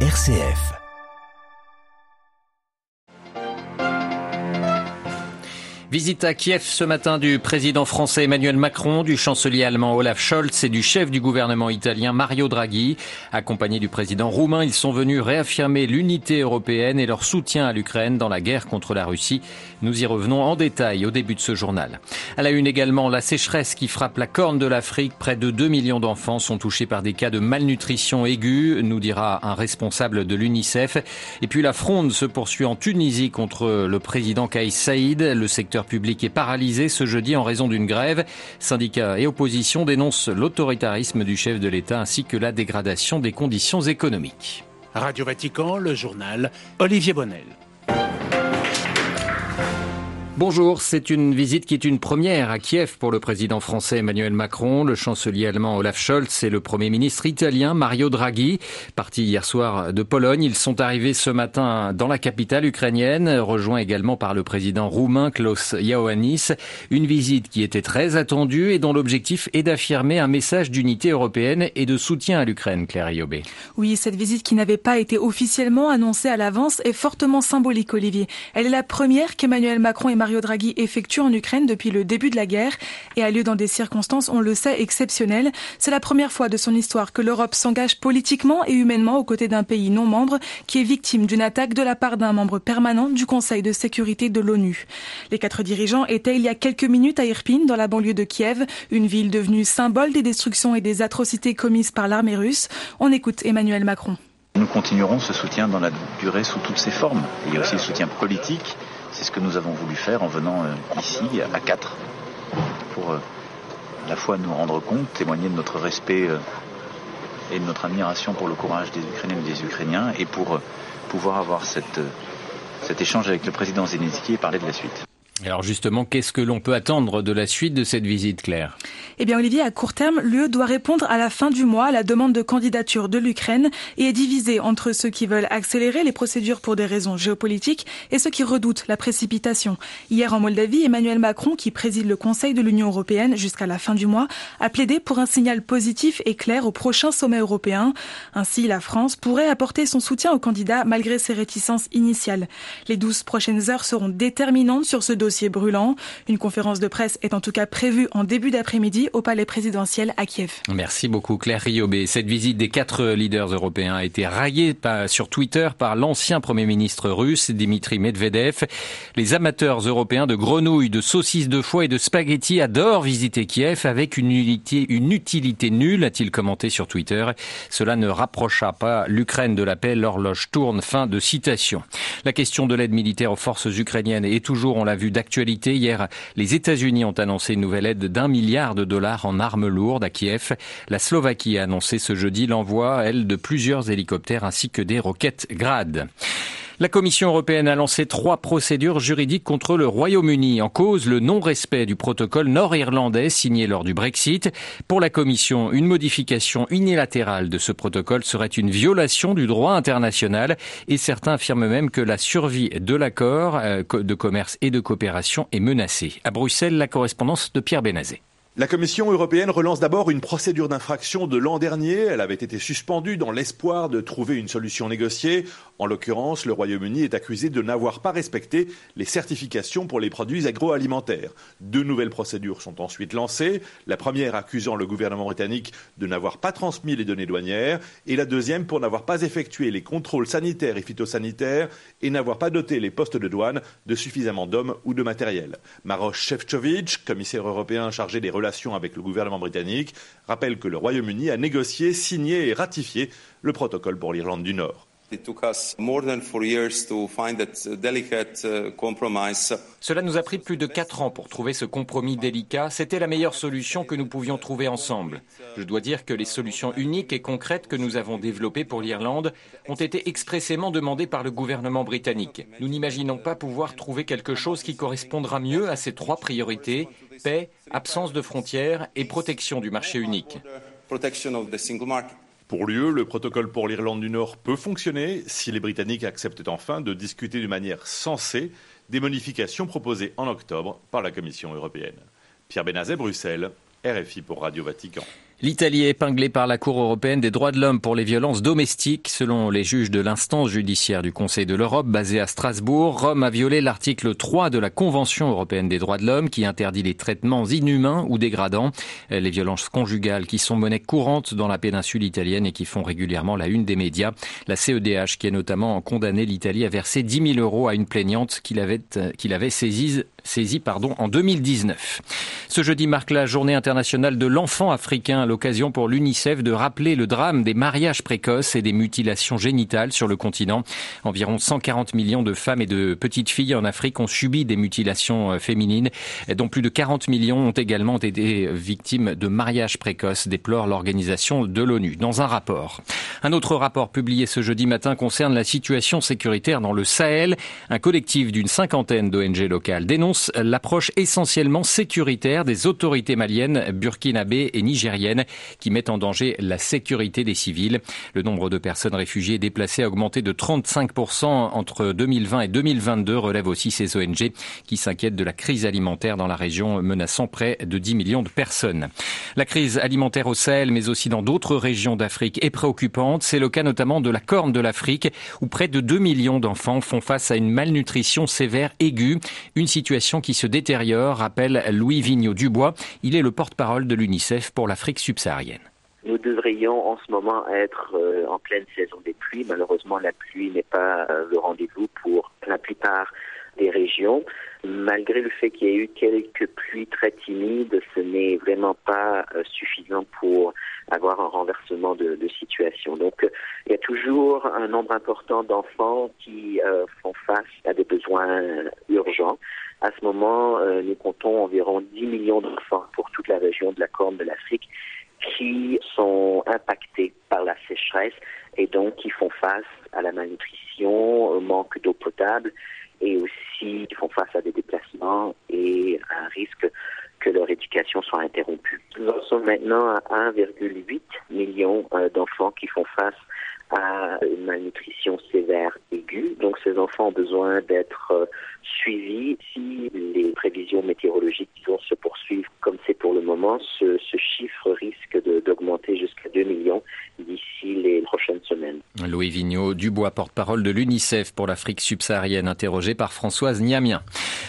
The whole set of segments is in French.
RCF. Visite à Kiev ce matin du président français Emmanuel Macron, du chancelier allemand Olaf Scholz et du chef du gouvernement italien Mario Draghi. Accompagnés du président roumain, ils sont venus réaffirmer l'unité européenne et leur soutien à l'Ukraine dans la guerre contre la Russie. Nous y revenons en détail au début de ce journal. À la une également, la sécheresse qui frappe la corne de l'Afrique. Près de 2 millions d'enfants sont touchés par des cas de malnutrition aiguë, nous dira un responsable de l'UNICEF. Et puis la fronde se poursuit en Tunisie contre le président Kais Saïd. Le secteur public est paralysé ce jeudi en raison d'une grève. Syndicats et opposition dénoncent l'autoritarisme du chef de l'État ainsi que la dégradation des conditions économiques. Radio Vatican, le journal Olivier Bonnel. Bonjour, c'est une visite qui est une première à Kiev pour le président français Emmanuel Macron, le chancelier allemand Olaf Scholz et le premier ministre italien Mario Draghi. Partis hier soir de Pologne, ils sont arrivés ce matin dans la capitale ukrainienne, rejoints également par le président roumain Klaus Iohannis. Une visite qui était très attendue et dont l'objectif est d'affirmer un message d'unité européenne et de soutien à l'Ukraine, Claire Iobé. Oui, cette visite qui n'avait pas été officiellement annoncée à l'avance est fortement symbolique, Olivier. Elle est la première qu'Emmanuel Macron et Mario Draghi effectue en Ukraine depuis le début de la guerre et a lieu dans des circonstances, on le sait, exceptionnelles. C'est la première fois de son histoire que l'Europe s'engage politiquement et humainement aux côtés d'un pays non membre qui est victime d'une attaque de la part d'un membre permanent du Conseil de sécurité de l'ONU. Les quatre dirigeants étaient il y a quelques minutes à Irpin, dans la banlieue de Kiev, une ville devenue symbole des destructions et des atrocités commises par l'armée russe. On écoute Emmanuel Macron. Nous continuerons ce soutien dans la durée sous toutes ses formes. Il y a aussi le soutien politique c'est ce que nous avons voulu faire en venant euh, ici à quatre pour euh, à la fois nous rendre compte, témoigner de notre respect euh, et de notre admiration pour le courage des Ukrainiens et des Ukrainiens et pour pouvoir avoir cet échange avec le président Zelensky et parler de la suite. Alors justement, qu'est-ce que l'on peut attendre de la suite de cette visite, Claire? Eh bien, Olivier, à court terme, l'UE doit répondre à la fin du mois à la demande de candidature de l'Ukraine et est divisée entre ceux qui veulent accélérer les procédures pour des raisons géopolitiques et ceux qui redoutent la précipitation. Hier, en Moldavie, Emmanuel Macron, qui préside le Conseil de l'Union européenne jusqu'à la fin du mois, a plaidé pour un signal positif et clair au prochain sommet européen. Ainsi, la France pourrait apporter son soutien au candidat malgré ses réticences initiales. Les douze prochaines heures seront déterminantes sur ce dossier dossier brûlant. Une conférence de presse est en tout cas prévue en début d'après-midi au palais présidentiel à Kiev. Merci beaucoup Claire Riobé. Cette visite des quatre leaders européens a été raillée sur Twitter par l'ancien Premier ministre russe Dimitri Medvedev. Les amateurs européens de grenouilles, de saucisses de foie et de spaghettis adorent visiter Kiev avec une utilité, une utilité nulle, a-t-il commenté sur Twitter. Cela ne rapprocha pas l'Ukraine de la paix, l'horloge tourne. Fin de citation. La question de l'aide militaire aux forces ukrainiennes est toujours, on l'a vu, d'actualité. Hier, les États-Unis ont annoncé une nouvelle aide d'un milliard de dollars en armes lourdes à Kiev. La Slovaquie a annoncé ce jeudi l'envoi, elle, de plusieurs hélicoptères ainsi que des roquettes Grad. La Commission européenne a lancé trois procédures juridiques contre le Royaume-Uni en cause le non-respect du protocole nord-irlandais signé lors du Brexit. Pour la Commission, une modification unilatérale de ce protocole serait une violation du droit international et certains affirment même que la survie de l'accord euh, de commerce et de coopération est menacée. À Bruxelles, la correspondance de Pierre Benazé. La Commission européenne relance d'abord une procédure d'infraction de l'an dernier. Elle avait été suspendue dans l'espoir de trouver une solution négociée. En l'occurrence, le Royaume-Uni est accusé de n'avoir pas respecté les certifications pour les produits agroalimentaires. Deux nouvelles procédures sont ensuite lancées. La première accusant le gouvernement britannique de n'avoir pas transmis les données douanières et la deuxième pour n'avoir pas effectué les contrôles sanitaires et phytosanitaires et n'avoir pas doté les postes de douane de suffisamment d'hommes ou de matériel. Maroš Šefčovič, commissaire européen chargé des relations avec le gouvernement britannique rappelle que le Royaume-Uni a négocié, signé et ratifié le protocole pour l'Irlande du Nord. Cela nous a pris plus de quatre ans pour trouver ce compromis délicat. C'était la meilleure solution que nous pouvions trouver ensemble. Je dois dire que les solutions uniques et concrètes que nous avons développées pour l'Irlande ont été expressément demandées par le gouvernement britannique. Nous n'imaginons pas pouvoir trouver quelque chose qui correspondra mieux à ces trois priorités paix, absence de frontières et protection du marché unique. Pour l'UE, le protocole pour l'Irlande du Nord peut fonctionner si les Britanniques acceptent enfin de discuter d'une manière sensée des modifications proposées en octobre par la Commission européenne. Pierre Benazet, Bruxelles, RFI pour Radio Vatican. L'Italie est épinglée par la Cour européenne des droits de l'homme pour les violences domestiques. Selon les juges de l'instance judiciaire du Conseil de l'Europe basée à Strasbourg, Rome a violé l'article 3 de la Convention européenne des droits de l'homme qui interdit les traitements inhumains ou dégradants. Les violences conjugales qui sont monnaie courante dans la péninsule italienne et qui font régulièrement la une des médias. La CEDH qui a notamment condamné l'Italie à verser 10 000 euros à une plaignante qu'il avait, saisie saisi en 2019. Ce jeudi marque la journée internationale de l'enfant africain, l'occasion pour l'UNICEF de rappeler le drame des mariages précoces et des mutilations génitales sur le continent. Environ 140 millions de femmes et de petites filles en Afrique ont subi des mutilations euh, féminines, dont plus de 40 millions ont également été victimes de mariages précoces, déplore l'organisation de l'ONU dans un rapport. Un autre rapport publié ce jeudi matin concerne la situation sécuritaire dans le Sahel. Un collectif d'une cinquantaine d'ONG locales dénonce l'approche essentiellement sécuritaire des autorités maliennes, burkinabées et nigériennes qui mettent en danger la sécurité des civils. Le nombre de personnes réfugiées déplacées a augmenté de 35% entre 2020 et 2022, relève aussi ces ONG qui s'inquiètent de la crise alimentaire dans la région menaçant près de 10 millions de personnes. La crise alimentaire au Sahel, mais aussi dans d'autres régions d'Afrique est préoccupante. C'est le cas notamment de la Corne de l'Afrique où près de 2 millions d'enfants font face à une malnutrition sévère aiguë, une situation qui se détériore, rappelle Louis Vigneault-Dubois. Il est le porte-parole de l'UNICEF pour l'Afrique Nous devrions en ce moment être euh, en pleine saison des pluies. Malheureusement, la pluie n'est pas euh, le rendez-vous pour la plupart des régions. Malgré le fait qu'il y ait eu quelques pluies très timides, ce n'est vraiment pas euh, suffisant pour avoir un renversement de, de, situation. Donc, il y a toujours un nombre important d'enfants qui font face à des besoins urgents. À ce moment, nous comptons environ 10 millions d'enfants pour toute la région de la Corne de l'Afrique qui sont impactés par la sécheresse et donc qui font face à la malnutrition, au manque d'eau potable et aussi qui font face à des déplacements et à un risque que leur éducation soit interrompue. Nous en sommes maintenant à 1,8 million euh, d'enfants qui font face à une malnutrition sévère Donc ces enfants ont besoin d'être euh, suivis. Si les prévisions météorologiques vont se poursuivre comme c'est pour le moment, ce, chiffre risque d'augmenter jusqu'à 2 millions d'ici les prochaines semaines. Louis Vigneault, Dubois, porte-parole de l'UNICEF pour l'Afrique subsaharienne, interrogé par Françoise Niamien.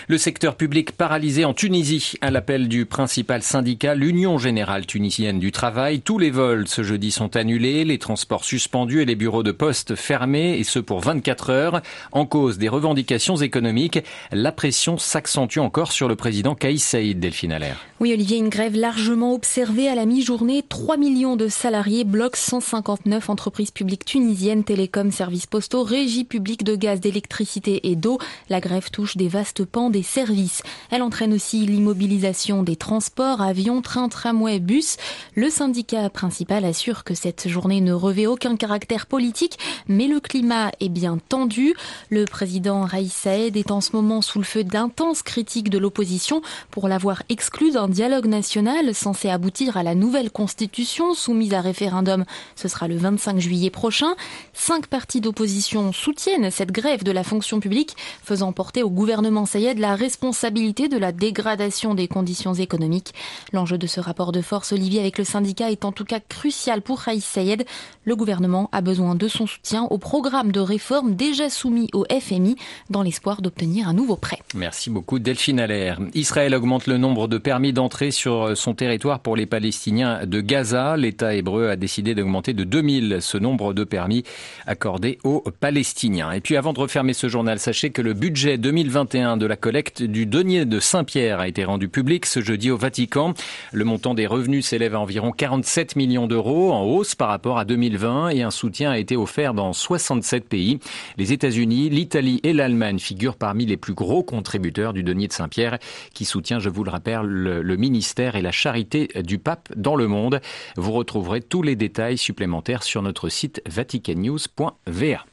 Le secteur public paralysé en Tunisie à l'appel du principal syndicat, l'Union générale tunisienne du travail. Tous les vols ce jeudi sont annulés, les transports suspendus et les bureaux de poste fermés, et ce pour 24 heures. En cause des revendications économiques, la pression s'accentue encore sur le président Kaïs Saïd, Delphine Allaire. Oui, Olivier, une grève largement observée à la mi-journée. 3 millions de salariés bloquent 159 entreprises publiques tunisiennes, télécoms, services postaux, régies publiques de gaz, d'électricité et d'eau. La grève touche des vastes pans des services. Elle entraîne aussi l'immobilisation des transports, avions, trains, tramways, bus. Le syndicat principal assure que cette journée ne revêt aucun caractère politique, mais le climat est bien tendu. Le président Raïs Saed est en ce moment sous le feu d'intenses critiques de l'opposition pour l'avoir exclu d'un dialogue national censé aboutir à la nouvelle constitution soumise à référendum. Ce sera le 25 juillet prochain. Cinq partis d'opposition soutiennent cette grève de la fonction publique, faisant porter au gouvernement Sayed la responsabilité de la dégradation des conditions économiques. L'enjeu de ce rapport de force, Olivier, avec le syndicat est en tout cas crucial pour Raïs Sayed. Le gouvernement a besoin de son soutien au programme de réforme déjà soumis au FMI dans l'espoir d'obtenir un nouveau prêt. Merci beaucoup Delphine Allaire. Israël augmente le nombre de permis d'entrée sur son territoire pour les Palestiniens de Gaza. L'État hébreu a décidé d'augmenter de 2000 ce nombre de permis accordés aux Palestiniens. Et puis avant de refermer ce journal, sachez que le budget 2021 de la collecte du denier de Saint-Pierre a été rendu public ce jeudi au Vatican. Le montant des revenus s'élève à environ 47 millions d'euros en hausse par rapport à 2020 et un soutien a été offert dans 67 pays. Les États-Unis, l'Italie et l'Allemagne figurent parmi les plus gros contributeurs du denier de Saint-Pierre qui soutient, je vous le rappelle, le, ministère et la charité du pape dans le monde. Vous retrouverez tous les détails supplémentaires sur notre site vaticannews.va.